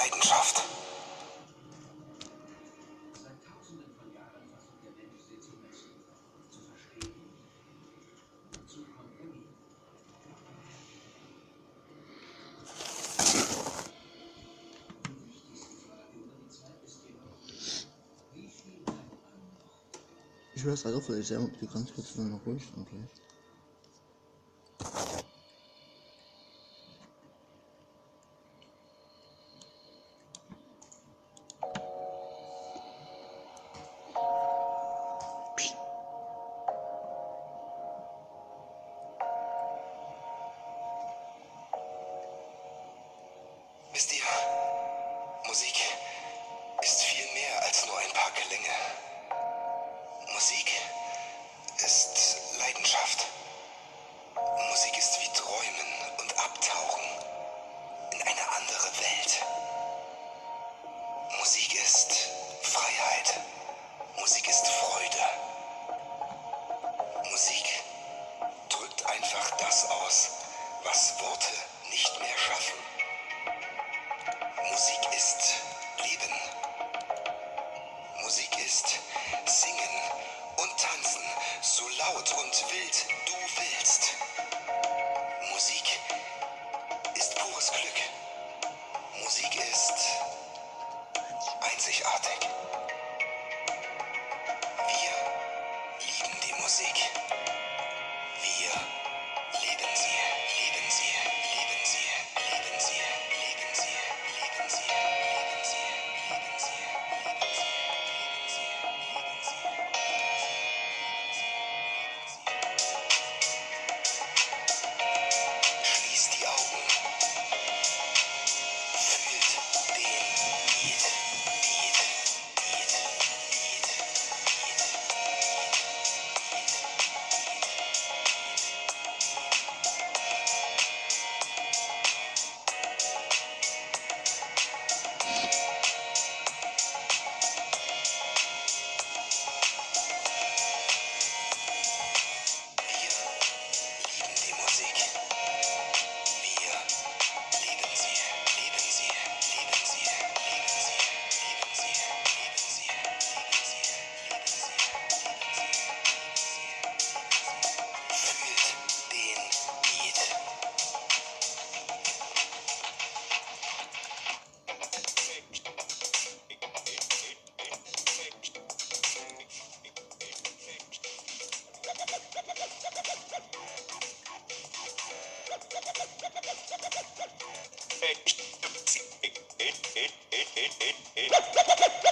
Leidenschaft. Ich höre es halt auf, weil ich die ganz kurz nur noch ruhig und Wisst ihr, Musik ist viel mehr als nur ein paar Klänge. Musik ist Leidenschaft. Musik ist wie Träumen und Abtauchen in eine andere Welt. Musik ist Freiheit. Musik ist Freude. Musik drückt einfach das aus, was Worte nicht mehr schaffen. Musik ist Leben. Musik ist Singen und Tanzen, so laut und wild du willst. Musik ist pures Glück. Musik ist einzigartig. Wir lieben die Musik. ハハハハ!